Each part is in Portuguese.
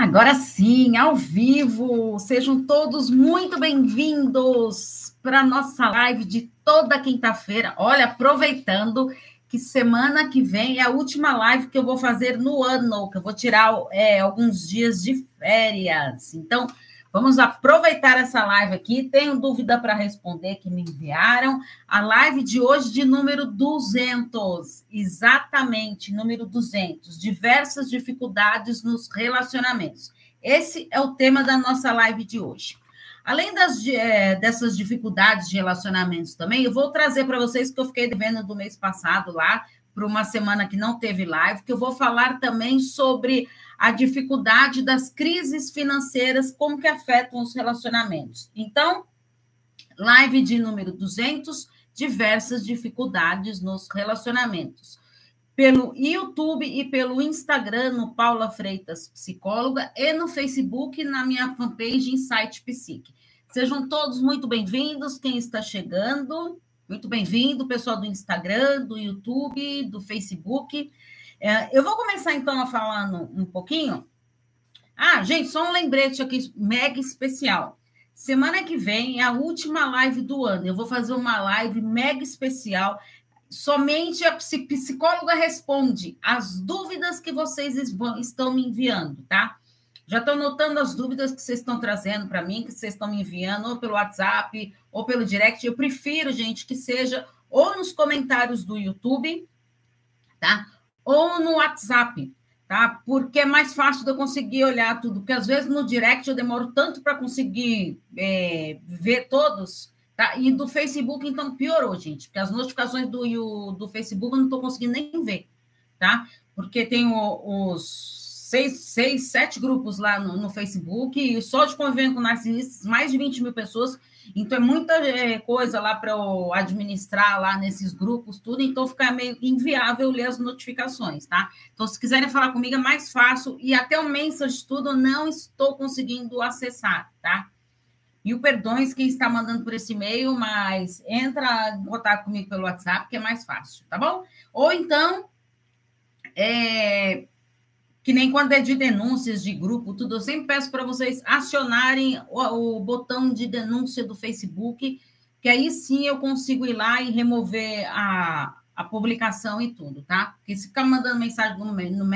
Agora sim, ao vivo, sejam todos muito bem-vindos para a nossa live de toda quinta-feira. Olha, aproveitando que semana que vem é a última live que eu vou fazer no ano, que eu vou tirar é, alguns dias de férias. Então, Vamos aproveitar essa live aqui. Tenho dúvida para responder que me enviaram. A live de hoje de número 200, exatamente, número 200, diversas dificuldades nos relacionamentos. Esse é o tema da nossa live de hoje. Além das, é, dessas dificuldades de relacionamentos também, eu vou trazer para vocês que eu fiquei devendo do mês passado lá, para uma semana que não teve live, que eu vou falar também sobre a dificuldade das crises financeiras, como que afetam os relacionamentos. Então, live de número 200, diversas dificuldades nos relacionamentos. Pelo YouTube e pelo Instagram, no Paula Freitas Psicóloga, e no Facebook, na minha fanpage Insight Psique. Sejam todos muito bem-vindos, quem está chegando, muito bem-vindo, pessoal do Instagram, do YouTube, do Facebook. É, eu vou começar então a falar um pouquinho. Ah, gente, só um lembrete aqui, mega especial. Semana que vem é a última live do ano. Eu vou fazer uma live mega especial. Somente a psicóloga responde as dúvidas que vocês estão me enviando, tá? Já estou notando as dúvidas que vocês estão trazendo para mim, que vocês estão me enviando, ou pelo WhatsApp, ou pelo direct. Eu prefiro, gente, que seja ou nos comentários do YouTube, tá? Ou no WhatsApp, tá? Porque é mais fácil de eu conseguir olhar tudo, porque às vezes no direct eu demoro tanto para conseguir é, ver todos, tá? E do Facebook, então, piorou, gente, porque as notificações do, do Facebook eu não estou conseguindo nem ver, tá? Porque tem o, os seis, seis, sete grupos lá no, no Facebook, e só de convivendo com narcisistas, mais de 20 mil pessoas então, é muita é, coisa lá para eu administrar lá nesses grupos, tudo, então fica meio inviável ler as notificações, tá? Então, se quiserem falar comigo, é mais fácil, e até o message tudo eu não estou conseguindo acessar, tá? E o perdões quem está mandando por esse e-mail, mas entra em contato comigo pelo WhatsApp, que é mais fácil, tá bom? Ou então, é, que nem quando é de denúncias de grupo, tudo, eu sempre peço para vocês acionarem o, o, botão de denúncia do Facebook, que aí sim eu consigo ir lá e remover a, a publicação e tudo, tá? Porque se ficar mandando mensagem no, no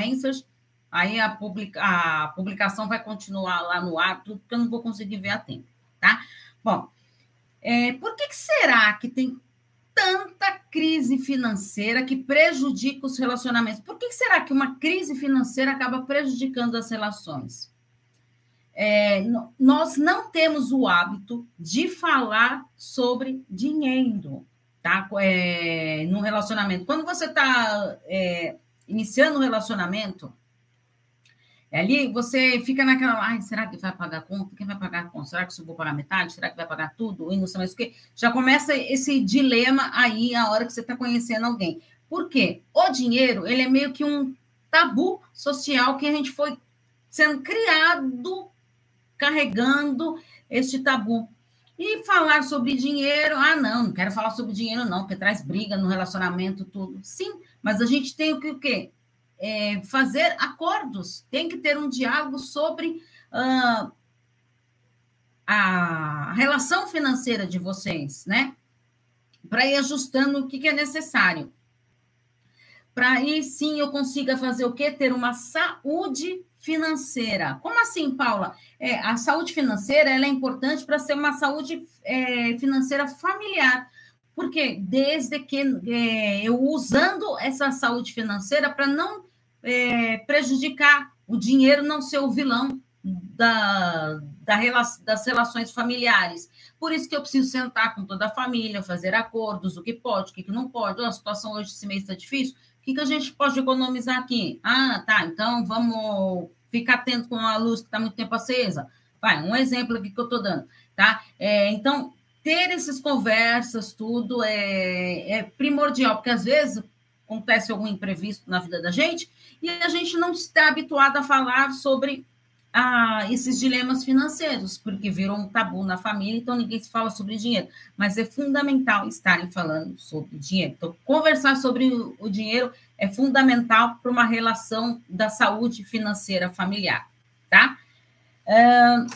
aí a, publica, a publicação vai continuar lá no ar, tudo, porque eu não vou conseguir ver a tempo, tá? Bom, é, por que, que será que tem tanta crise financeira que prejudica os relacionamentos. Por que será que uma crise financeira acaba prejudicando as relações? É, nós não temos o hábito de falar sobre dinheiro, tá? É, no relacionamento. Quando você está é, iniciando um relacionamento, Ali você fica naquela, ai, será que vai pagar a conta? Quem vai pagar a conta? Será que eu vou pagar metade? Será que vai pagar tudo? E não sei mais o quê. Já começa esse dilema aí a hora que você está conhecendo alguém. Por quê? O dinheiro, ele é meio que um tabu social que a gente foi sendo criado carregando este tabu. E falar sobre dinheiro, ah, não, não quero falar sobre dinheiro, não, porque traz briga no relacionamento, tudo. Sim, mas a gente tem o que o quê? É, fazer acordos, tem que ter um diálogo sobre uh, a relação financeira de vocês, né? Para ir ajustando o que, que é necessário. Para aí sim eu consiga fazer o quê? Ter uma saúde financeira. Como assim, Paula? É, a saúde financeira ela é importante para ser uma saúde é, financeira familiar. Porque desde que é, eu usando essa saúde financeira para não é, prejudicar o dinheiro não ser o vilão da, da, das relações familiares. Por isso que eu preciso sentar com toda a família, fazer acordos, o que pode, o que não pode. Oh, a situação hoje, esse mês está difícil, o que, que a gente pode economizar aqui? Ah, tá, então vamos ficar atento com a luz que está muito tempo acesa. Vai, um exemplo aqui que eu estou dando, tá? É, então, ter essas conversas, tudo é, é primordial, porque às vezes acontece algum imprevisto na vida da gente e a gente não está habituado a falar sobre ah, esses dilemas financeiros, porque virou um tabu na família, então ninguém se fala sobre dinheiro. Mas é fundamental estarem falando sobre dinheiro. Então, conversar sobre o dinheiro é fundamental para uma relação da saúde financeira familiar, tá? Uh,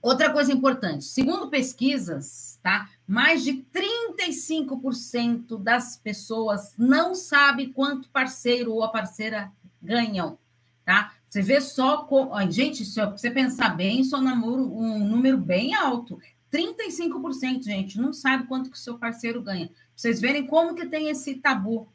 outra coisa importante, segundo pesquisas, tá? Mais de 35% das pessoas não sabe quanto parceiro ou a parceira ganham, tá? Você vê só, com... gente, se você pensar bem, isso é um número, um número bem alto. 35%, gente, não sabe quanto que o seu parceiro ganha. Vocês verem como que tem esse tabu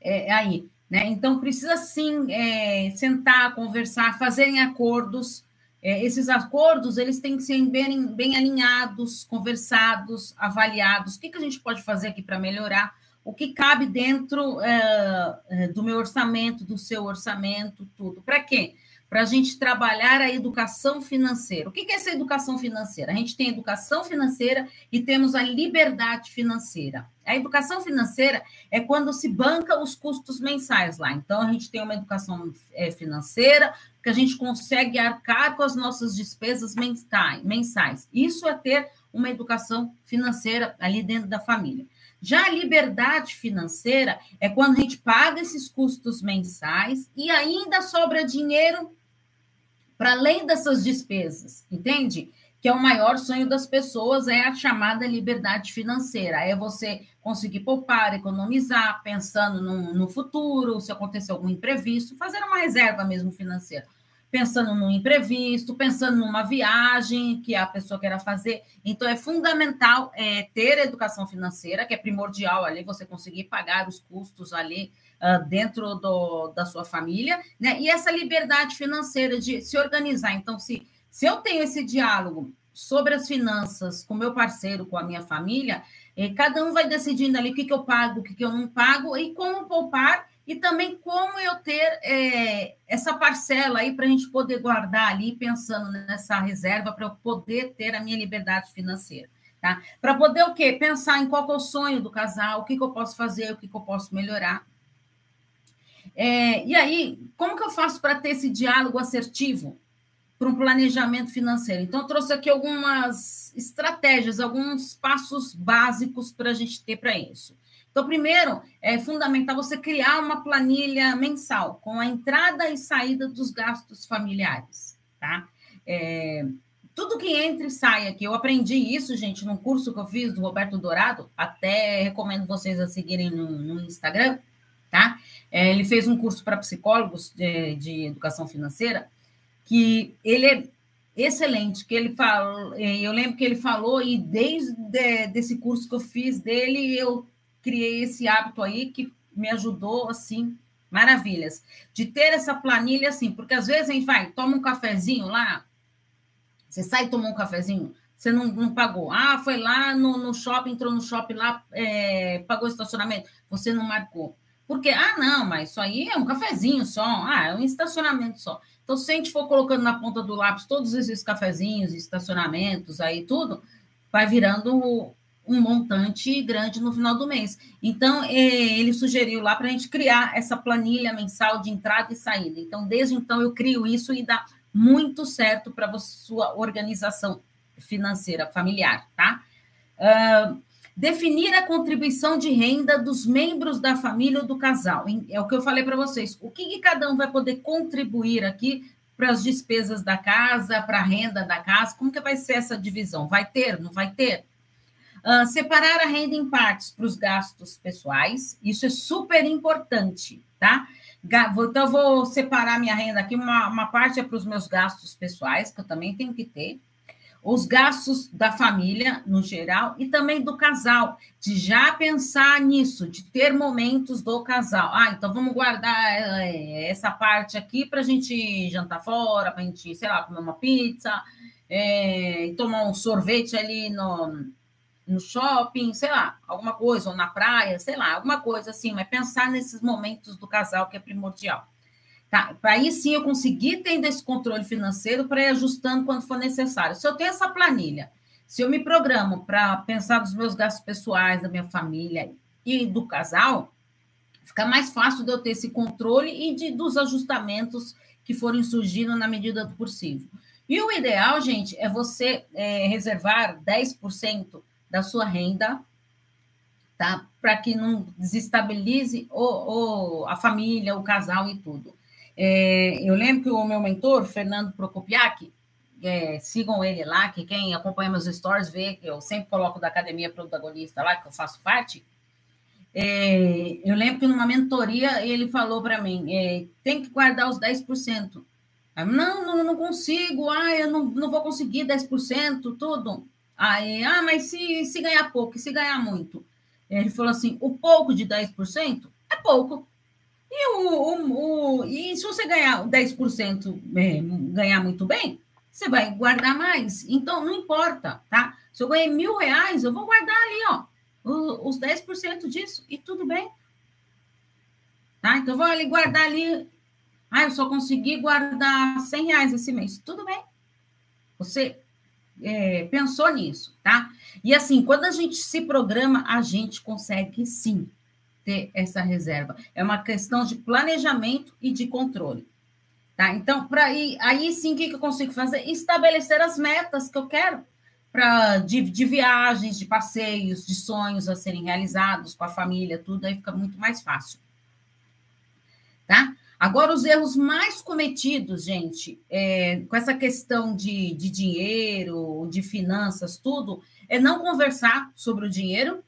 é, aí, né? Então, precisa sim é, sentar, conversar, fazerem acordos. É, esses acordos, eles têm que ser bem, bem alinhados, conversados, avaliados. O que, que a gente pode fazer aqui para melhorar? O que cabe dentro é, do meu orçamento, do seu orçamento, tudo. Para quê? A gente trabalhar a educação financeira. O que é essa educação financeira? A gente tem educação financeira e temos a liberdade financeira. A educação financeira é quando se banca os custos mensais lá. Então, a gente tem uma educação é, financeira que a gente consegue arcar com as nossas despesas mensais. Isso é ter uma educação financeira ali dentro da família. Já a liberdade financeira é quando a gente paga esses custos mensais e ainda sobra dinheiro para além dessas despesas, entende? Que é o maior sonho das pessoas, é a chamada liberdade financeira. É você conseguir poupar, economizar, pensando no, no futuro, se acontecer algum imprevisto, fazer uma reserva mesmo financeira pensando num imprevisto, pensando numa viagem que a pessoa queira fazer. Então, é fundamental é, ter educação financeira, que é primordial ali você conseguir pagar os custos ali uh, dentro do, da sua família, né? E essa liberdade financeira de se organizar. Então, se, se eu tenho esse diálogo sobre as finanças com meu parceiro, com a minha família, eh, cada um vai decidindo ali o que, que eu pago, o que, que eu não pago e como poupar e também como eu ter é, essa parcela aí para a gente poder guardar ali, pensando nessa reserva, para eu poder ter a minha liberdade financeira. Tá? Para poder o quê? Pensar em qual é o sonho do casal, o que, que eu posso fazer, o que, que eu posso melhorar. É, e aí, como que eu faço para ter esse diálogo assertivo para um planejamento financeiro? Então, eu trouxe aqui algumas estratégias, alguns passos básicos para a gente ter para isso. Então, primeiro, é fundamental você criar uma planilha mensal com a entrada e saída dos gastos familiares, tá? É, tudo que entra e sai aqui, eu aprendi isso, gente, num curso que eu fiz do Roberto Dourado, até recomendo vocês a seguirem no, no Instagram, tá? É, ele fez um curso para psicólogos de, de, educação financeira, que ele é excelente, que ele falou, eu lembro que ele falou, e desde desse curso que eu fiz dele, eu criei esse hábito aí que me ajudou, assim, maravilhas. De ter essa planilha, assim, porque às vezes a gente vai, toma um cafezinho lá, você sai e toma um cafezinho, você não, não pagou. Ah, foi lá no, no shopping, entrou no shopping lá, é, pagou estacionamento, você não marcou. Porque, ah, não, mas isso aí é um cafezinho só, ah, é um estacionamento só. Então, se a gente for colocando na ponta do lápis todos esses cafezinhos, estacionamentos aí, tudo, vai virando um montante grande no final do mês. Então, é, ele sugeriu lá para a gente criar essa planilha mensal de entrada e saída. Então, desde então, eu crio isso e dá muito certo para a sua organização financeira familiar, tá? Uh, definir a contribuição de renda dos membros da família ou do casal. É o que eu falei para vocês. O que, que cada um vai poder contribuir aqui para as despesas da casa, para a renda da casa? Como que vai ser essa divisão? Vai ter? Não vai ter? Uh, separar a renda em partes para os gastos pessoais, isso é super importante, tá? Então, eu vou separar minha renda aqui, uma, uma parte é para os meus gastos pessoais, que eu também tenho que ter, os gastos da família, no geral, e também do casal, de já pensar nisso, de ter momentos do casal. Ah, então vamos guardar é, essa parte aqui para a gente jantar fora, para a gente, sei lá, comer uma pizza, é, tomar um sorvete ali no no shopping, sei lá, alguma coisa, ou na praia, sei lá, alguma coisa assim, mas pensar nesses momentos do casal que é primordial. Tá? Aí sim eu conseguir ter esse controle financeiro para ir ajustando quando for necessário. Se eu tenho essa planilha, se eu me programo para pensar nos meus gastos pessoais, da minha família e do casal, fica mais fácil de eu ter esse controle e de, dos ajustamentos que forem surgindo na medida do possível. E o ideal, gente, é você é, reservar 10% da sua renda, tá? Para que não desestabilize o, o, a família, o casal e tudo. É, eu lembro que o meu mentor, Fernando Prokopiak, é, sigam ele lá, que quem acompanha meus stories vê que eu sempre coloco da Academia Protagonista lá, que eu faço parte. É, eu lembro que numa mentoria ele falou para mim: é, tem que guardar os 10%. Aí, não, não, não consigo, ah, eu não, não vou conseguir 10%, tudo. Aí, ah, mas se, se ganhar pouco, se ganhar muito? Ele falou assim: o pouco de 10% é pouco. E, o, o, o, e se você ganhar 10%, é, ganhar muito bem, você vai guardar mais. Então, não importa, tá? Se eu ganhei mil reais, eu vou guardar ali, ó, os 10% disso, e tudo bem. Tá? Então, eu vou ali guardar ali. Ah, eu só consegui guardar 100 reais esse mês. Tudo bem. Você é, pensou nisso, tá? E assim, quando a gente se programa, a gente consegue sim ter essa reserva. É uma questão de planejamento e de controle. Tá? Então, para aí, aí sim, o que, eu consigo fazer? Estabelecer as metas que eu quero para de, de viagens, de passeios, de sonhos a serem realizados com a família, tudo aí fica muito mais fácil. Tá? Agora, os erros mais cometidos, gente, é, com essa questão de, de dinheiro, de finanças, tudo, é não conversar sobre o dinheiro,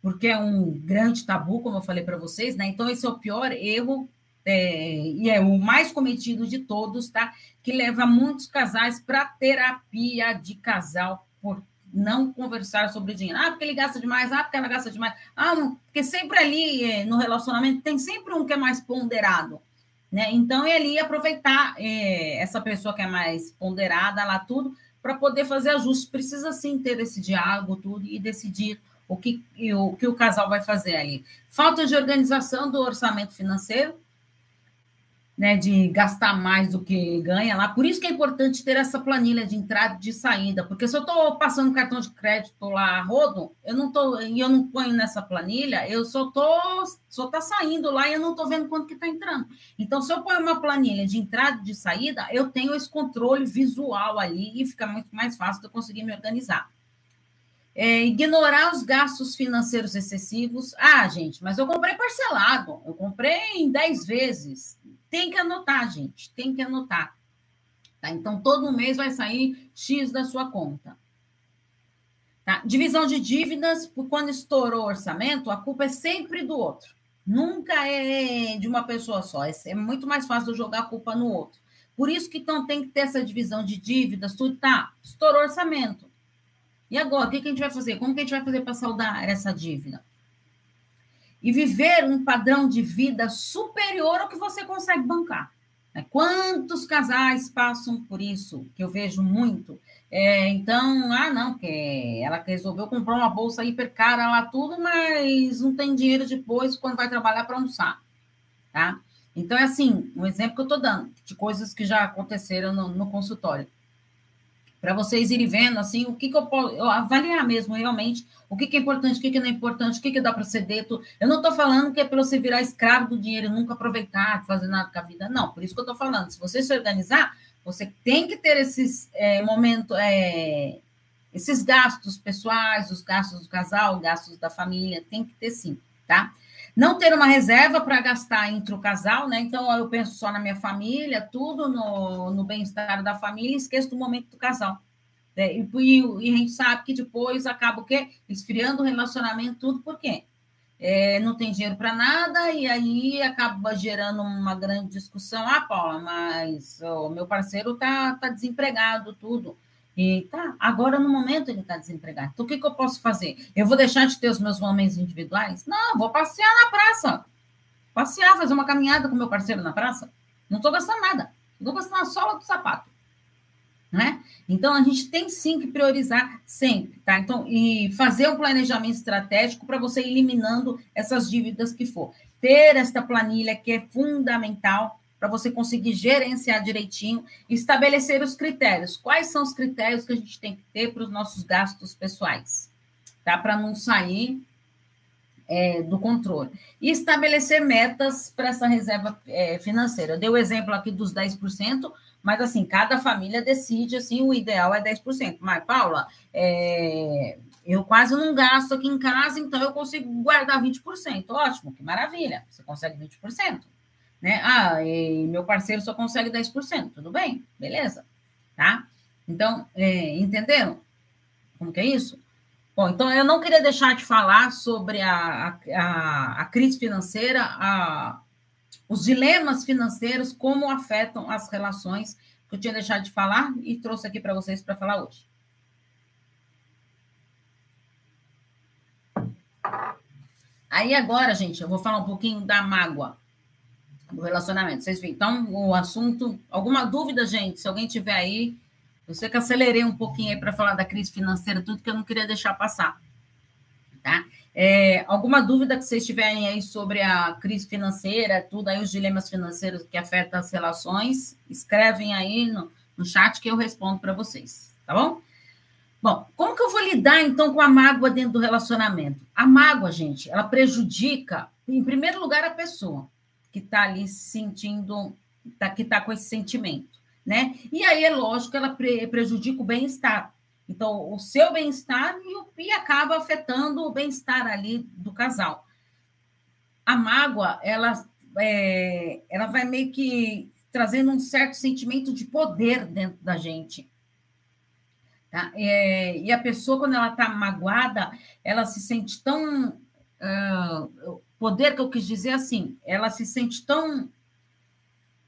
porque é um grande tabu, como eu falei para vocês, né? Então, esse é o pior erro, é, e é o mais cometido de todos, tá? Que leva muitos casais para terapia de casal por não conversar sobre dinheiro. Ah, porque ele gasta demais, ah, porque ela gasta demais. Ah, porque sempre ali é, no relacionamento tem sempre um que é mais ponderado. Né? Então, é ali aproveitar é, essa pessoa que é mais ponderada lá, tudo, para poder fazer ajustes. Precisa sim ter esse diálogo, tudo, e decidir o que, o que o casal vai fazer ali. Falta de organização do orçamento financeiro, né, de gastar mais do que ganha lá. Por isso que é importante ter essa planilha de entrada e de saída, porque se eu estou passando cartão de crédito lá rodo, eu não tô e eu não ponho nessa planilha, eu só tô só tá saindo lá e eu não estou vendo quanto que está entrando. Então, se eu ponho uma planilha de entrada e de saída, eu tenho esse controle visual ali e fica muito mais fácil de eu conseguir me organizar. É, ignorar os gastos financeiros excessivos. Ah, gente, mas eu comprei parcelado, eu comprei em 10 vezes. Tem que anotar, gente, tem que anotar. Tá? Então, todo mês vai sair X da sua conta. Tá? Divisão de dívidas, quando estourou o orçamento, a culpa é sempre do outro. Nunca é de uma pessoa só. É muito mais fácil jogar a culpa no outro. Por isso que então tem que ter essa divisão de dívidas, tudo tá. Estourou orçamento. E agora, o que, a gente vai fazer? Como que a gente vai fazer para saldar essa dívida? E viver um padrão de vida superior ao que você consegue bancar. Né? Quantos casais passam por isso? Que eu vejo muito. É, então, ah, não, porque ela resolveu comprar uma bolsa hiper cara lá, tudo, mas não tem dinheiro depois quando vai trabalhar para almoçar. Tá? Então, é assim, um exemplo que eu estou dando de coisas que já aconteceram no, no consultório para vocês irem vendo assim o que, que eu posso avaliar mesmo realmente o que, que é importante, o que, que não é importante, o que, que dá para ceder. Eu não estou falando que é para você virar escravo do dinheiro e nunca aproveitar, fazer nada com a vida. Não, por isso que eu estou falando. Se você se organizar, você tem que ter esses é, momentos, é, esses gastos pessoais, os gastos do casal, os gastos da família, tem que ter sim, tá? Não ter uma reserva para gastar entre o casal, né? Então, eu penso só na minha família, tudo no, no bem-estar da família e esqueço do momento do casal. É, e, e, a gente sabe que depois acaba o quê? Esfriando o relacionamento, tudo, por quê? É, não tem dinheiro para nada, e aí acaba gerando uma grande discussão. Ah, Paula, mas o meu parceiro tá, tá desempregado, tudo. E tá, agora no momento ele está desempregado. Então o que, que eu posso fazer? Eu vou deixar de ter os meus momentos individuais? Não, vou passear na praça. Passear, fazer uma caminhada com meu parceiro na praça. Não estou gastando nada. Estou gastando a sola do sapato. Né? Então a gente tem sim que priorizar sempre, tá? Então, e fazer um planejamento estratégico para você eliminando essas dívidas que for. Ter esta planilha que é fundamental para você conseguir gerenciar direitinho estabelecer os critérios. Quais são os critérios que a gente tem que ter para os nossos gastos pessoais, tá? Para não sair é, do controle. E estabelecer metas para essa reserva é, financeira. Eu dei o exemplo aqui dos 10%, mas assim, cada família decide, assim, o ideal é 10%. Mas, Paula, é, eu quase não gasto aqui em casa, então eu consigo guardar 20%. Ótimo, que maravilha, você consegue 20%. Né? Ah, meu parceiro só consegue 10%. Tudo bem, beleza, tá? Então, é, entenderam como que é isso? Bom, então eu não queria deixar de falar sobre a, a, a crise financeira, a, os dilemas financeiros, como afetam as relações, que eu tinha deixado de falar e trouxe aqui para vocês para falar hoje. Aí agora, gente, eu vou falar um pouquinho da mágoa do relacionamento. Vocês viram? Então, o assunto. Alguma dúvida, gente? Se alguém tiver aí, eu sei que acelerei um pouquinho aí para falar da crise financeira, tudo que eu não queria deixar passar. Tá? É, alguma dúvida que vocês tiverem aí sobre a crise financeira, tudo aí, os dilemas financeiros que afetam as relações, escrevem aí no, no chat que eu respondo para vocês, tá bom? Bom, como que eu vou lidar então com a mágoa dentro do relacionamento? A mágoa, gente, ela prejudica, em primeiro lugar, a pessoa que está ali se sentindo, tá, que está com esse sentimento, né? E aí é lógico que ela pre prejudica o bem-estar. Então, o seu bem-estar e, e acaba afetando o bem-estar ali do casal. A mágoa, ela, é, ela vai meio que trazendo um certo sentimento de poder dentro da gente. Tá? É, e a pessoa, quando ela está magoada, ela se sente tão. Uh, poder que eu quis dizer assim, ela se sente tão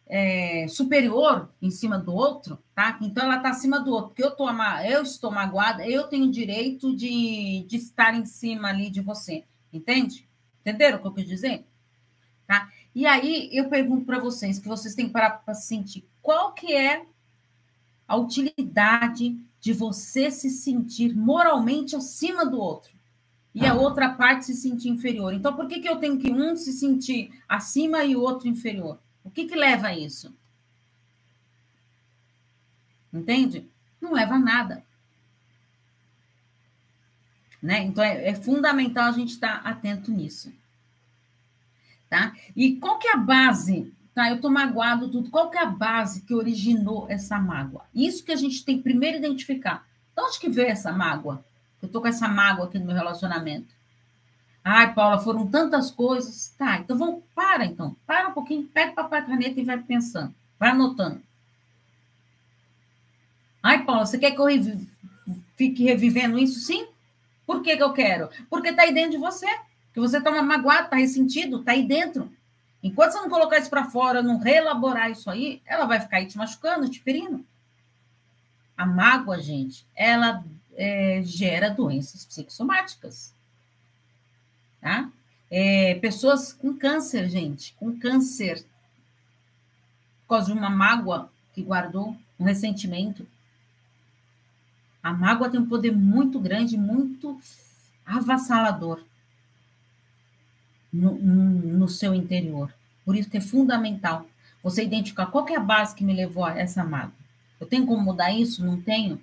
é, superior em cima do outro, tá? Então ela está acima do outro, porque eu, tô, eu estou magoada, eu tenho direito de, de estar em cima ali de você, entende? Entenderam o que eu quis dizer? Tá? E aí eu pergunto para vocês, que vocês têm que parar para sentir, qual que é a utilidade de você se sentir moralmente acima do outro e a outra parte se sentir inferior. Então, por que, que eu tenho que um se sentir acima e o outro inferior? O que, que leva a isso? Entende? Não leva a nada. Né? Então, é, é fundamental a gente estar atento nisso. Tá? E qual que é a base Tá, eu tô magoado, tudo. Qual que é a base que originou essa mágoa? Isso que a gente tem que primeiro identificar. De onde que veio essa mágoa? Eu tô com essa mágoa aqui no meu relacionamento. Ai, Paula, foram tantas coisas. Tá, então vamos, para então. Para um pouquinho, pega papel e caneta e vai pensando. Vai anotando. Ai, Paula, você quer que eu fique revivendo isso? Sim. Por que, que eu quero? Porque tá aí dentro de você. Que você tá magoado, tá ressentido, tá aí dentro. Enquanto você não colocar isso para fora, não reelaborar isso aí, ela vai ficar aí te machucando, te ferindo. A mágoa, gente, ela é, gera doenças psicossomáticas. Tá? É, pessoas com câncer, gente, com câncer, por causa de uma mágoa que guardou, um ressentimento. A mágoa tem um poder muito grande, muito avassalador no, no seu interior. Por isso que é fundamental você identificar qual é a base que me levou a essa mágoa. Eu tenho como mudar isso? Não tenho?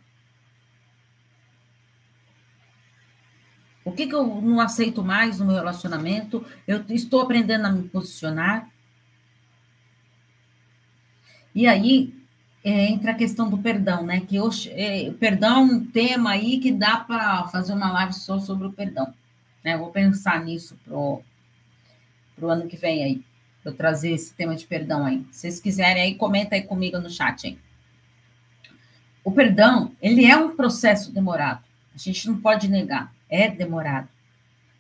O que, que eu não aceito mais no meu relacionamento? Eu estou aprendendo a me posicionar. E aí é, entra a questão do perdão, né? Que eu, é, perdão é um tema aí que dá para fazer uma live só sobre o perdão. Né? Eu vou pensar nisso pro para o ano que vem aí, eu trazer esse tema de perdão aí. Se vocês quiserem aí, comenta aí comigo no chat aí. O perdão, ele é um processo demorado. A gente não pode negar, é demorado.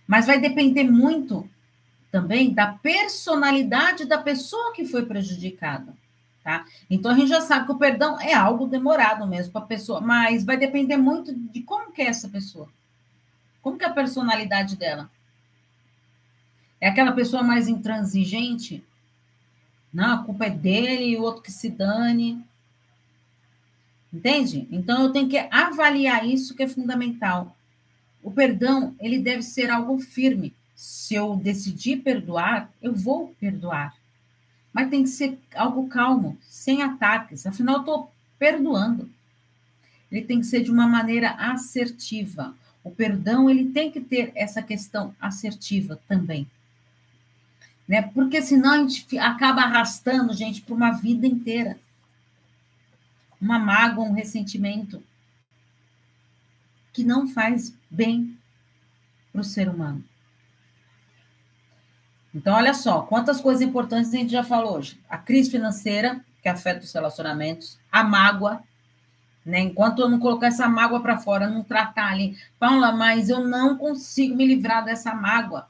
Mas vai depender muito também da personalidade da pessoa que foi prejudicada, tá? Então a gente já sabe que o perdão é algo demorado mesmo para a pessoa, mas vai depender muito de como que é essa pessoa. Como que é a personalidade dela? É aquela pessoa mais intransigente? Não, a culpa é dele o outro que se dane. Entende? Então eu tenho que avaliar isso que é fundamental. O perdão, ele deve ser algo firme. Se eu decidir perdoar, eu vou perdoar. Mas tem que ser algo calmo, sem ataques. Afinal, eu estou perdoando. Ele tem que ser de uma maneira assertiva. O perdão, ele tem que ter essa questão assertiva também né? Porque senão a gente acaba arrastando gente para uma vida inteira. Uma mágoa, um ressentimento que não faz bem para o ser humano. Então, olha só, quantas coisas importantes a gente já falou hoje. A crise financeira, que afeta os relacionamentos, a mágoa, né? Enquanto eu não colocar essa mágoa para fora, não tratar ali, Paula, mas eu não consigo me livrar dessa mágoa.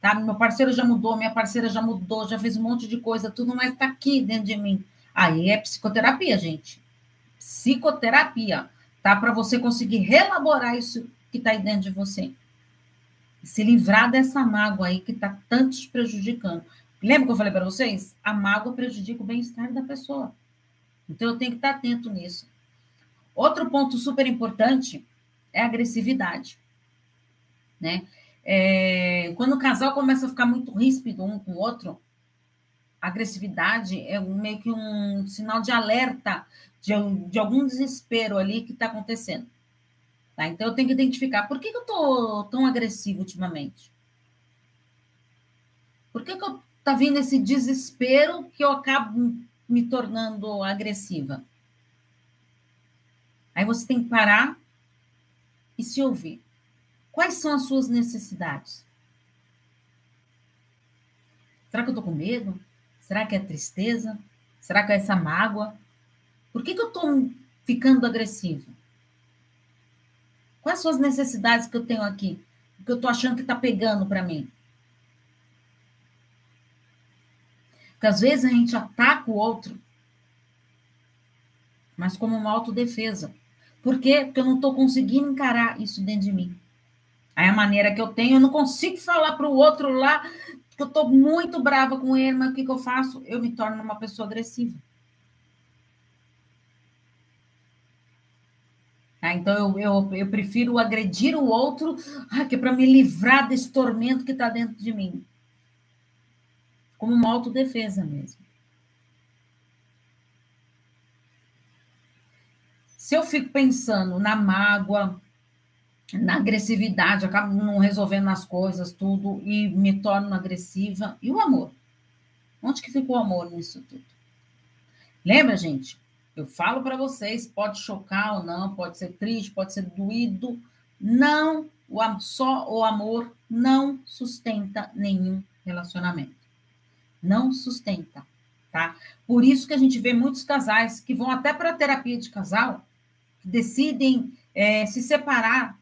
Tá? Meu parceiro já mudou, minha parceira já mudou, já fez um monte de coisa, tudo mais está aqui dentro de mim. Aí é psicoterapia, gente. Psicoterapia, tá? Para você conseguir relaborar isso que está aí dentro de você. Se livrar dessa mágoa aí que está tanto te prejudicando. Lembra que eu falei para vocês? A mágoa prejudica o bem-estar da pessoa. Então eu tenho que estar atento nisso. Outro ponto super importante é a agressividade, né? É, quando o casal começa a ficar muito ríspido um com o outro, a agressividade é meio que um sinal de alerta de, de algum desespero ali que está acontecendo. Tá? Então, eu tenho que identificar por que, que eu estou tão agressivo ultimamente? Por que, que eu, tá vindo esse desespero que eu acabo me tornando agressiva? Aí você tem que parar e se ouvir. Quais são as suas necessidades? Será que eu estou com medo? Será que é tristeza? Será que é essa mágoa? Por que, que eu estou ficando agressivo? Quais são as necessidades que eu tenho aqui? Que eu estou achando que está pegando para mim? Porque às vezes a gente ataca o outro, mas como uma autodefesa. Por quê? Porque eu não estou conseguindo encarar isso dentro de mim. Aí a maneira que eu tenho, eu não consigo falar para o outro lá que eu estou muito brava com ele, mas o que, que eu faço? Eu me torno uma pessoa agressiva. Tá? Então eu, eu, eu prefiro agredir o outro, ah, que é para me livrar desse tormento que está dentro de mim. Como uma autodefesa mesmo. Se eu fico pensando na mágoa, na agressividade, acabo não resolvendo as coisas, tudo, e me torno agressiva. E o amor? Onde que ficou o amor nisso tudo? Lembra, gente? Eu falo para vocês, pode chocar ou não, pode ser triste, pode ser doído. Não, o, só o amor não sustenta nenhum relacionamento. Não sustenta, tá? Por isso que a gente vê muitos casais que vão até para terapia de casal decidem é, se separar,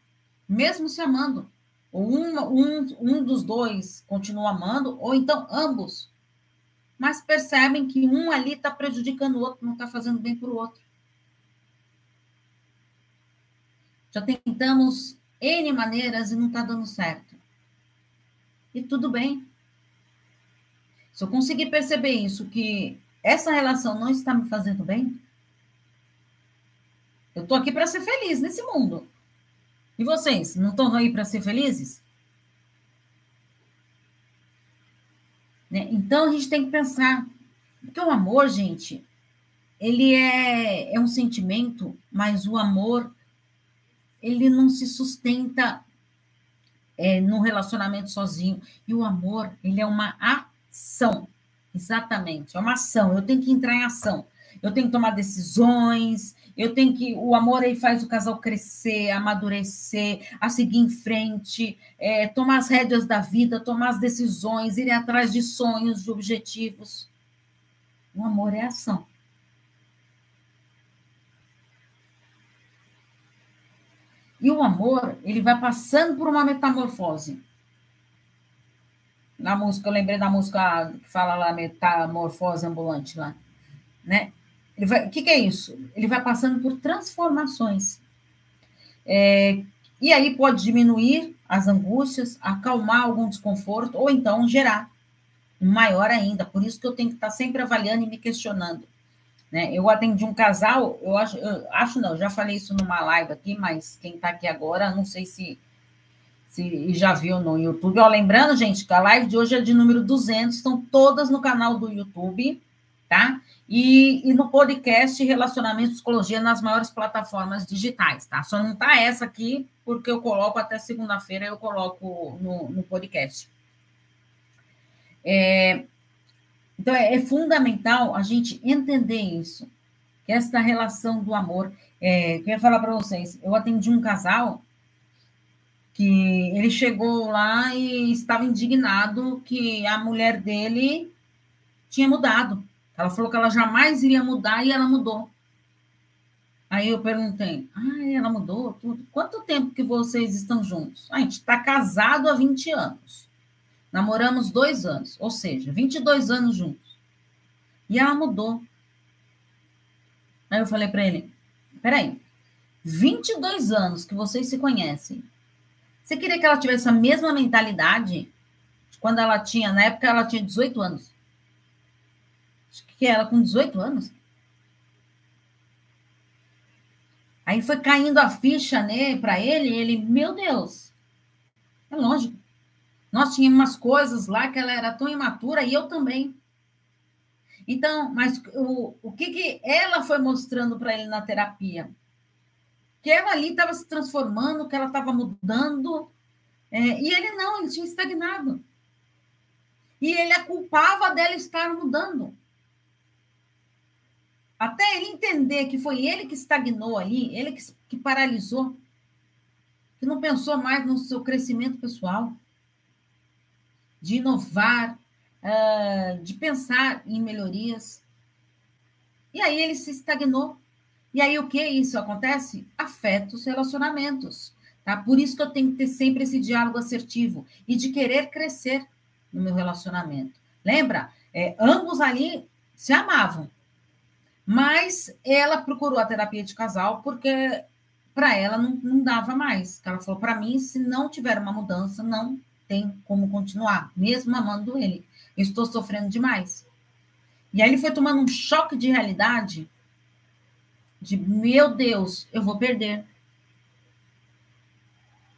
mesmo se amando. Ou um, um, um dos dois continua amando, ou então ambos. Mas percebem que um ali está prejudicando o outro, não está fazendo bem para o outro. Já tentamos N maneiras e não está dando certo. E tudo bem. Se eu conseguir perceber isso, que essa relação não está me fazendo bem, eu estou aqui para ser feliz nesse mundo. E vocês, não estão aí para ser felizes? Né? Então a gente tem que pensar. Porque o amor, gente, ele é, é um sentimento, mas o amor, ele não se sustenta é, no relacionamento sozinho. E o amor, ele é uma ação. Exatamente, é uma ação. Eu tenho que entrar em ação. Eu tenho que tomar decisões, eu tenho que. O amor aí faz o casal crescer, amadurecer, a seguir em frente, é, tomar as rédeas da vida, tomar as decisões, ir atrás de sonhos, de objetivos. O amor é ação. E o amor, ele vai passando por uma metamorfose. Na música, eu lembrei da música que fala lá, metamorfose ambulante lá, né? Vai, o que, que, é isso? Ele vai passando por transformações. É, e aí pode diminuir as angústias, acalmar algum desconforto, ou então gerar um maior ainda. Por isso que eu tenho que estar sempre avaliando e me questionando. Né? Eu atendi um casal, eu acho, eu acho não, já falei isso numa live aqui, mas quem está aqui agora, não sei se, se já viu no YouTube. Ó, lembrando, gente, que a live de hoje é de número 200, estão todas no canal do YouTube, tá? E, e, no podcast Relacionamento e Psicologia nas maiores plataformas digitais, tá? Só não tá essa aqui, porque eu coloco até segunda-feira, eu coloco no, no podcast. É, então, é, é, fundamental a gente entender isso, que essa relação do amor. É, eu ia falar para vocês, eu atendi um casal que ele chegou lá e estava indignado que a mulher dele tinha mudado. Ela falou que ela jamais iria mudar e ela mudou. Aí eu perguntei, ah, ela mudou tudo. Quanto tempo que vocês estão juntos? a gente está casado há 20 anos. Namoramos dois anos, ou seja, 22 anos juntos. E ela mudou. Aí eu falei para ele, peraí, 22 anos que vocês se conhecem, você queria que ela tivesse a mesma mentalidade quando ela tinha, na época ela tinha 18 anos. Que ela com 18 anos. Aí foi caindo a ficha né, para ele, e ele, meu Deus, é lógico. Nós tínhamos umas coisas lá que ela era tão imatura e eu também. Então, mas o, o que, que ela foi mostrando para ele na terapia? que ela ali estava se transformando, que ela estava mudando, é, e ele não, ele tinha estagnado. E ele a culpava dela estar mudando. Até ele entender que foi ele que estagnou ali, ele que, que paralisou, que não pensou mais no seu crescimento pessoal, de inovar, uh, de pensar em melhorias. E aí ele se estagnou. E aí o que isso acontece? Afeta os relacionamentos, tá? Por isso que eu tenho que ter sempre esse diálogo assertivo e de querer crescer no meu relacionamento. Lembra? É, ambos ali se amavam, mas ela procurou a terapia de casal porque para ela não, não dava mais. Ela falou para mim, se não tiver uma mudança, não tem como continuar, mesmo amando ele. Eu estou sofrendo demais. E aí ele foi tomando um choque de realidade de meu Deus, eu vou perder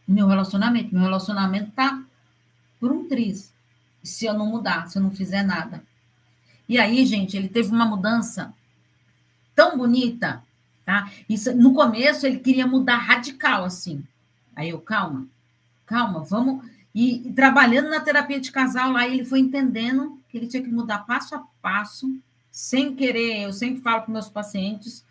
meu relacionamento. Meu relacionamento tá por um triz. Se eu não mudar, se eu não fizer nada. E aí, gente, ele teve uma mudança tão bonita, tá? Isso, no começo ele queria mudar radical assim. Aí eu, calma, calma, vamos. E, e trabalhando na terapia de casal lá, ele foi entendendo que ele tinha que mudar passo a passo, sem querer. Eu sempre falo para meus pacientes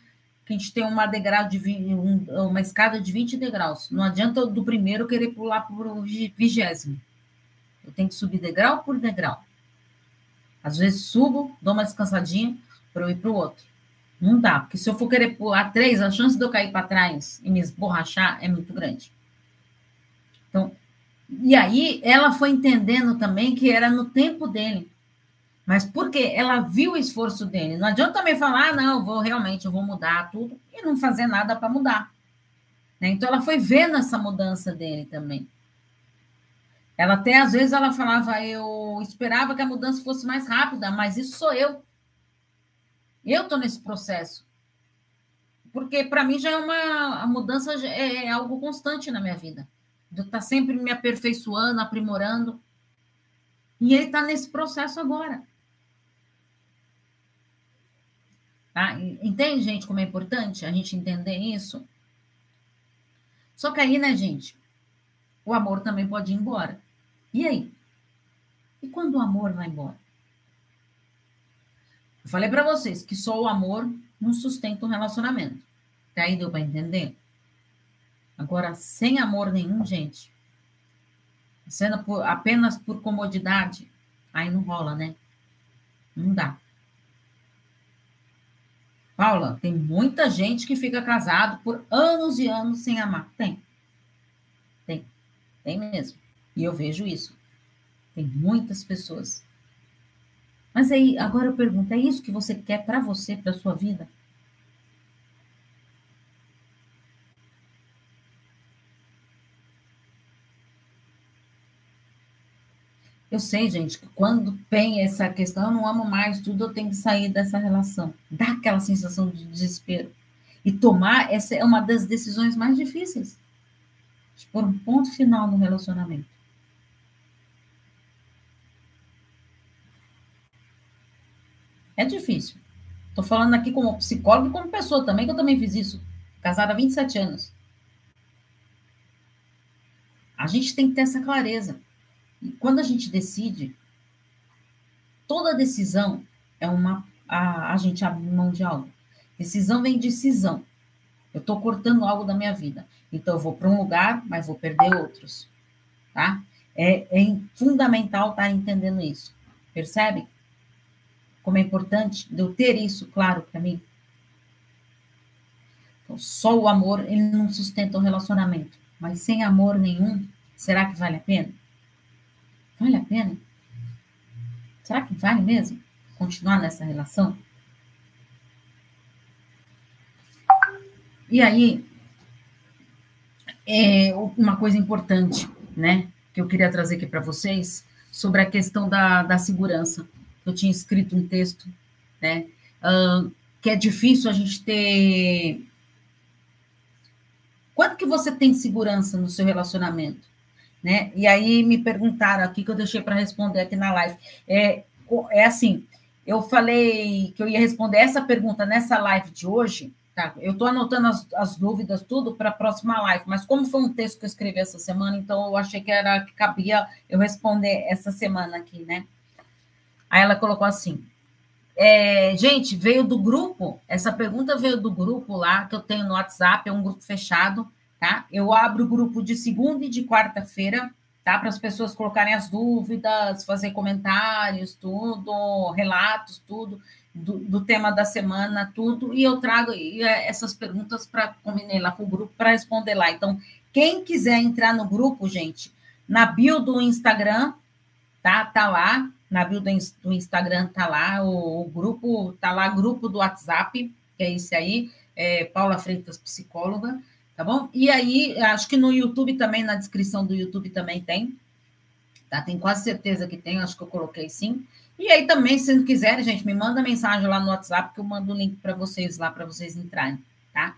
que a gente tem uma degrau de um, uma escada de 20 degraus. Não adianta do primeiro querer pular para o vigésimo. Eu tenho que subir degrau por degrau. Às vezes subo, dou uma descansadinha para eu ir para o outro. Não dá, porque se eu for querer pular três, a chance de eu cair para trás e me esborrachar é muito grande. Então, e aí ela foi entendendo também que era no tempo dele. Mas porque ela viu o esforço dele. Não adianta também falar, ah, não, eu vou realmente, eu vou mudar tudo e não fazer nada para mudar. Né? Então ela foi vendo essa mudança dele também. Ela até às vezes ela falava, eu esperava que a mudança fosse mais rápida, mas isso sou eu. Eu estou nesse processo. Porque para mim já é uma a mudança é, é algo constante na minha vida. Eu estar tá sempre me aperfeiçoando, aprimorando. E ele está nesse processo agora. Tá? Entende, gente, como é importante a gente entender isso? Só que aí, né, gente, o amor também pode ir embora. E aí? E quando o amor vai embora? Eu falei para vocês que só o amor não sustenta um relacionamento. Até aí deu para entender? Agora, sem amor nenhum, gente, sendo por, apenas por comodidade, aí não rola, né? Não dá. Paula, tem muita gente que fica casado por anos e anos sem amar. Tem. Tem. Tem mesmo. E eu vejo isso. Tem muitas pessoas. Mas aí, agora eu pergunto, é isso que você quer para você, para sua vida? Eu sei, gente, que quando tem essa questão, eu não amo mais tudo, eu tenho que sair dessa relação. Dá aquela sensação de desespero. E tomar, essa é uma das decisões mais difíceis. De pôr um ponto final no relacionamento. É difícil. Estou falando aqui como psicólogo e como pessoa também, que eu também fiz isso. Casada há 27 anos. A gente tem que ter essa clareza. E quando a gente decide, toda decisão é uma. A, a gente abre mão de algo. Decisão vem de decisão. Eu estou cortando algo da minha vida. Então, eu vou para um lugar, mas vou perder outros. Tá? É, é fundamental estar tá entendendo isso. Percebe? Como é importante eu ter isso claro para mim. Então, só o amor, ele não sustenta o relacionamento. Mas sem amor nenhum, será que vale a pena? Vale a pena? Será que vale mesmo continuar nessa relação? E aí, é uma coisa importante, né, que eu queria trazer aqui para vocês, sobre a questão da, da segurança. Eu tinha escrito um texto, né, uh, que é difícil a gente ter. Quanto que você tem segurança no seu relacionamento? Né? E aí me perguntaram aqui, que eu deixei para responder aqui na live. É, é assim, eu falei que eu ia responder essa pergunta nessa live de hoje, Tá, eu estou anotando as, as, dúvidas, tudo para a próxima live, mas como foi um texto que eu escrevi essa semana, então eu achei que era que cabia eu responder essa semana aqui, né? Aí ela colocou assim: é, gente, veio do grupo, essa pergunta veio do grupo lá que eu tenho no WhatsApp, é um grupo fechado, tá? Eu abro o grupo de segunda e de quarta-feira, tá? Para as pessoas colocarem as dúvidas, fazer comentários, tudo, relatos, tudo do, do, tema da semana, tudo, e eu trago é, essas perguntas para combinei lá com o grupo para responder lá. Então, quem quiser entrar no grupo, gente, na bio do Instagram, tá? Tá lá, na bio do, Instagram tá lá, o, o, grupo, tá lá, grupo do WhatsApp, que é esse aí, é Paula Freitas, psicóloga, tá bom? E aí, acho que no YouTube também, na descrição do YouTube também tem, tá? Tenho quase certeza que tem, acho que eu coloquei sim. E aí também, se não quiserem, gente, me manda mensagem lá no WhatsApp que eu mando o link para vocês lá, para vocês entrarem, tá?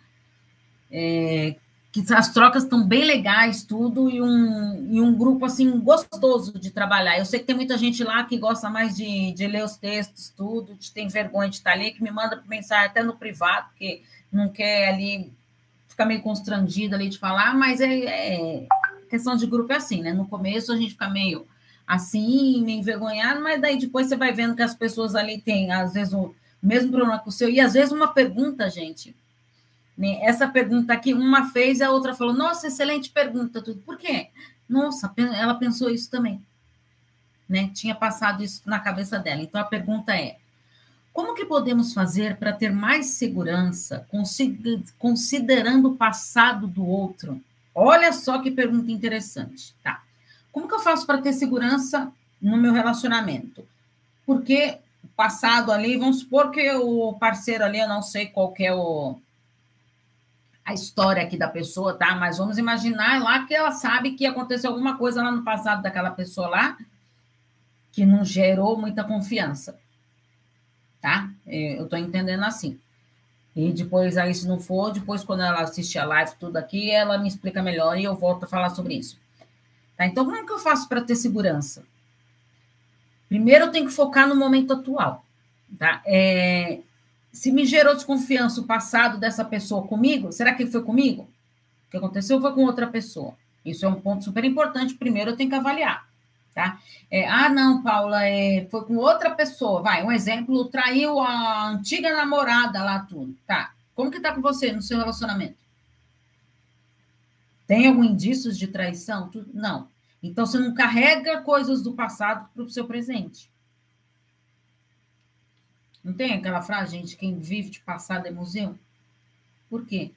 É, que as trocas estão bem legais, tudo, e um, e um grupo, assim, gostoso de trabalhar. Eu sei que tem muita gente lá que gosta mais de, de ler os textos, tudo, de tem vergonha de estar ali, que me manda mensagem até no privado, porque não quer ali, ficar meio constrangido ali de falar, mas é, é questão de grupo é assim, né? No começo a gente fica meio assim, me envergonhado, mas daí depois você vai vendo que as pessoas ali têm, às vezes, o mesmo problema que o seu, e às vezes uma pergunta, gente. Né? Essa pergunta aqui, uma fez a outra falou: Nossa, excelente pergunta, tudo. Por quê? Nossa, ela pensou isso também. Né? Tinha passado isso na cabeça dela. Então a pergunta é: como que podemos fazer para ter mais segurança, considerando o passado do outro? Olha só que pergunta interessante, tá? Como que eu faço para ter segurança no meu relacionamento? Porque o passado ali, vamos supor que o parceiro ali, eu não sei qual que é o, a história aqui da pessoa, tá? Mas vamos imaginar lá que ela sabe que aconteceu alguma coisa lá no passado daquela pessoa lá que não gerou muita confiança, tá? É, eu estou entendendo assim. E depois, aí, se não for, depois, quando ela assistir a live, tudo aqui, ela me explica melhor e eu volto a falar sobre isso. Tá? Então, como é que eu faço para ter segurança? Primeiro, eu tenho que focar no momento atual. Tá? É, se me gerou desconfiança o passado dessa pessoa comigo, será que foi comigo? O que aconteceu foi com outra pessoa. Isso é um ponto super importante. Primeiro, eu tenho que avaliar. Tá? É, ah, não, Paula, é, foi com outra pessoa. Vai, um exemplo, traiu a antiga namorada lá, tudo. Tá. Como que tá com você no seu relacionamento? Tem algum indícios de traição? Não. Então você não carrega coisas do passado para o seu presente. Não tem aquela frase, gente, quem vive de passado é museu? Por quê?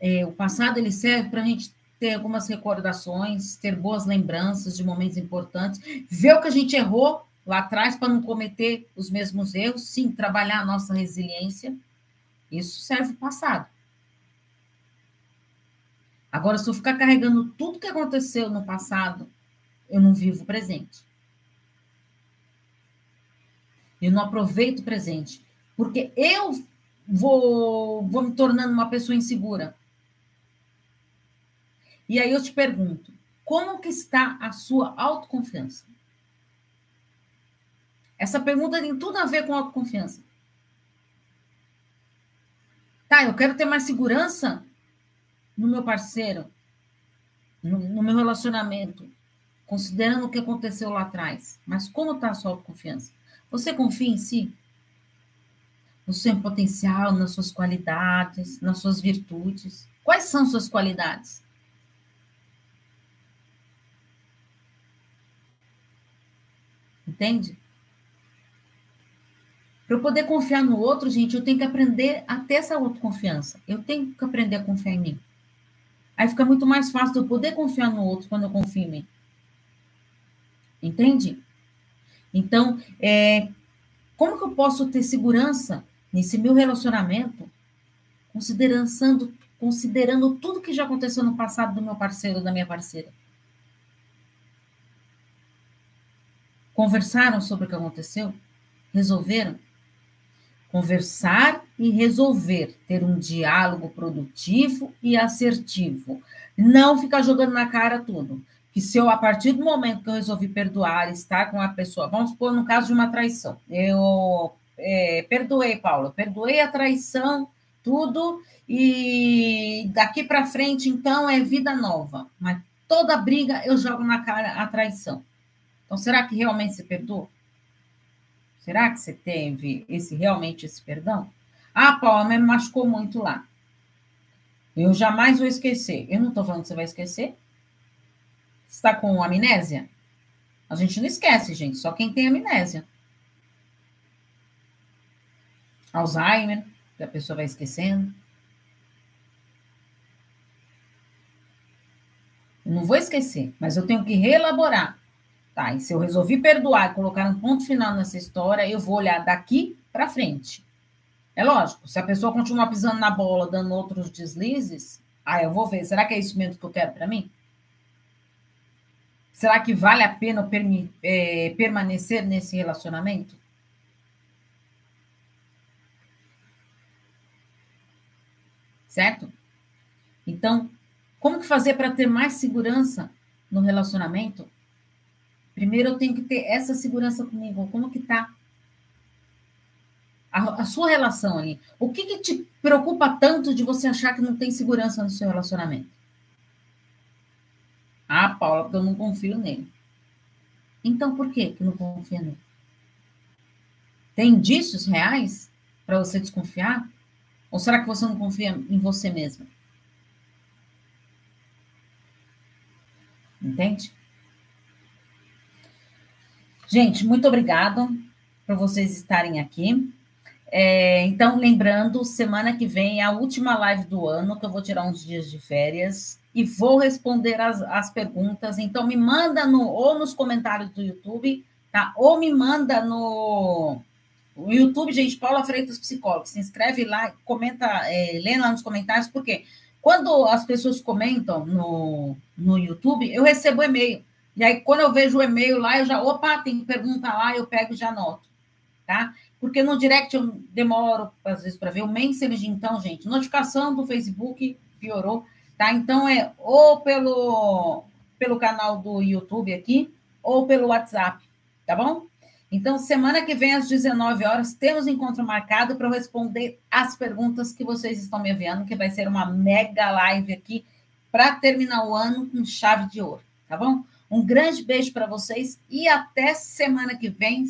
É, o passado ele serve para a gente ter algumas recordações, ter boas lembranças de momentos importantes, ver o que a gente errou lá atrás para não cometer os mesmos erros, sim, trabalhar a nossa resiliência. Isso serve o passado. Agora, se eu ficar carregando tudo que aconteceu no passado, eu não vivo o presente. Eu não aproveito o presente. Porque eu vou, vou me tornando uma pessoa insegura. E aí eu te pergunto, como que está a sua autoconfiança? Essa pergunta tem tudo a ver com autoconfiança. Tá, eu quero ter mais segurança no meu parceiro, no, no meu relacionamento, considerando o que aconteceu lá atrás. Mas como está a sua autoconfiança? Você confia em si? no seu potencial, nas suas qualidades, nas suas virtudes. Quais são suas qualidades? Entende? Para eu poder confiar no outro, gente, eu tenho que aprender a ter essa autoconfiança. Eu tenho que aprender a confiar em mim. Aí fica muito mais fácil eu poder confiar no outro quando eu confio em mim. Entende? Então, é, como que eu posso ter segurança nesse meu relacionamento, considerando, considerando tudo que já aconteceu no passado do meu parceiro, da minha parceira? Conversaram sobre o que aconteceu? Resolveram? Conversar e resolver, ter um diálogo produtivo e assertivo. Não ficar jogando na cara tudo. Que se eu, a partir do momento que eu resolvi perdoar, estar com a pessoa, vamos supor no caso de uma traição, eu é, perdoei, Paula, perdoei a traição, tudo, e daqui para frente, então, é vida nova. Mas toda briga eu jogo na cara a traição. Então, será que realmente você perdoou? Será que você teve esse realmente esse perdão? Ah, Paula, me machucou muito lá. Eu jamais vou esquecer. Eu não estou falando que você vai esquecer. Está com amnésia? A gente não esquece, gente. Só quem tem amnésia. Alzheimer, que a pessoa vai esquecendo. Eu não vou esquecer, mas eu tenho que reelaborar. Tá, e se eu resolvi perdoar e colocar um ponto final nessa história, eu vou olhar daqui para frente. É lógico, se a pessoa continuar pisando na bola, dando outros deslizes, aí eu vou ver, será que é isso mesmo que eu quero para mim? Será que vale a pena é, permanecer nesse relacionamento? Certo? Então, como que fazer para ter mais segurança no relacionamento? Primeiro eu tenho que ter essa segurança comigo. Como que tá? A, a sua relação ali. O que, que te preocupa tanto de você achar que não tem segurança no seu relacionamento? Ah, Paula, porque eu não confio nele. Então, por que que não confia nele? Tem indícios reais para você desconfiar? Ou será que você não confia em você mesma? Entende? Gente, muito obrigado por vocês estarem aqui. É, então, lembrando, semana que vem é a última live do ano, que eu vou tirar uns dias de férias e vou responder as, as perguntas. Então, me manda no, ou nos comentários do YouTube, tá? Ou me manda no, YouTube, gente, Paula Freitas Psicólogo. Se inscreve lá, comenta, é, lê lá nos comentários, porque quando as pessoas comentam no, no YouTube, eu recebo e-mail. E aí, quando eu vejo o e-mail lá, eu já, opa, tem pergunta lá, eu pego e já anoto, tá? Porque no direct eu demoro, às vezes, para ver. O Messenger, então, gente, notificação do Facebook piorou, tá? Então, é ou pelo, pelo canal do YouTube aqui, ou pelo WhatsApp, tá bom? Então, semana que vem, às 19 horas, temos encontro marcado para responder as perguntas que vocês estão me enviando, que vai ser uma mega live aqui para terminar o ano com chave de ouro, tá bom? Um grande beijo para vocês e até semana que vem,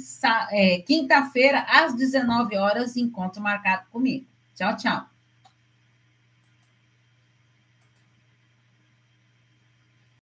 é, quinta-feira, às 19 horas, encontro marcado comigo. Tchau, tchau.